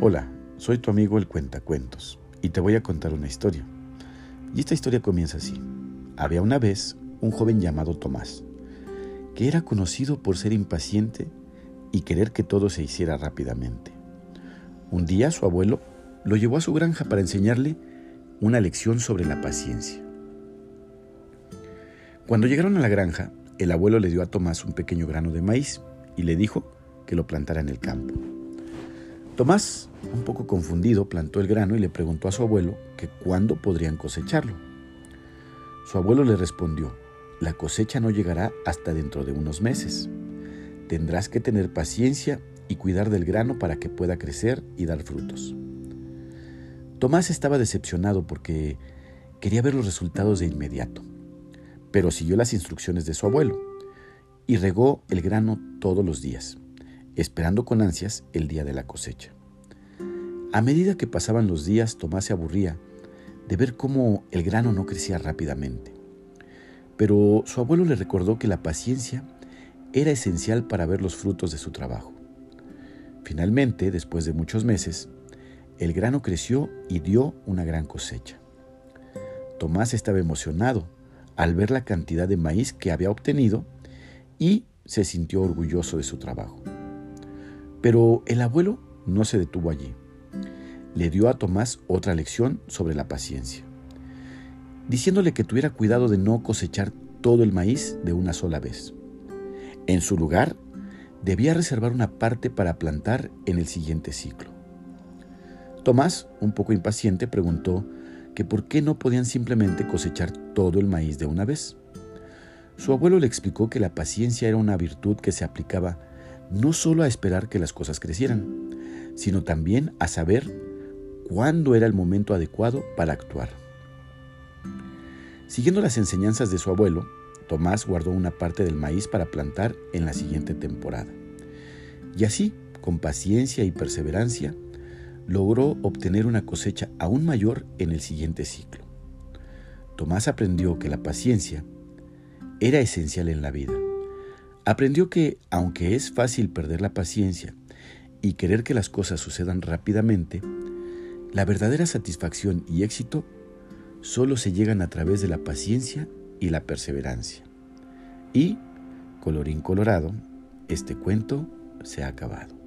Hola, soy tu amigo el Cuentacuentos y te voy a contar una historia. Y esta historia comienza así. Había una vez un joven llamado Tomás, que era conocido por ser impaciente y querer que todo se hiciera rápidamente. Un día su abuelo lo llevó a su granja para enseñarle una lección sobre la paciencia. Cuando llegaron a la granja, el abuelo le dio a Tomás un pequeño grano de maíz y le dijo que lo plantara en el campo. Tomás, un poco confundido, plantó el grano y le preguntó a su abuelo que cuándo podrían cosecharlo. Su abuelo le respondió, la cosecha no llegará hasta dentro de unos meses. Tendrás que tener paciencia y cuidar del grano para que pueda crecer y dar frutos. Tomás estaba decepcionado porque quería ver los resultados de inmediato, pero siguió las instrucciones de su abuelo y regó el grano todos los días esperando con ansias el día de la cosecha. A medida que pasaban los días, Tomás se aburría de ver cómo el grano no crecía rápidamente. Pero su abuelo le recordó que la paciencia era esencial para ver los frutos de su trabajo. Finalmente, después de muchos meses, el grano creció y dio una gran cosecha. Tomás estaba emocionado al ver la cantidad de maíz que había obtenido y se sintió orgulloso de su trabajo. Pero el abuelo no se detuvo allí. Le dio a Tomás otra lección sobre la paciencia, diciéndole que tuviera cuidado de no cosechar todo el maíz de una sola vez. En su lugar, debía reservar una parte para plantar en el siguiente ciclo. Tomás, un poco impaciente, preguntó que por qué no podían simplemente cosechar todo el maíz de una vez. Su abuelo le explicó que la paciencia era una virtud que se aplicaba no solo a esperar que las cosas crecieran, sino también a saber cuándo era el momento adecuado para actuar. Siguiendo las enseñanzas de su abuelo, Tomás guardó una parte del maíz para plantar en la siguiente temporada. Y así, con paciencia y perseverancia, logró obtener una cosecha aún mayor en el siguiente ciclo. Tomás aprendió que la paciencia era esencial en la vida Aprendió que, aunque es fácil perder la paciencia y querer que las cosas sucedan rápidamente, la verdadera satisfacción y éxito solo se llegan a través de la paciencia y la perseverancia. Y, colorín colorado, este cuento se ha acabado.